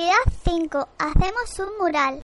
Actividad 5. Hacemos un mural.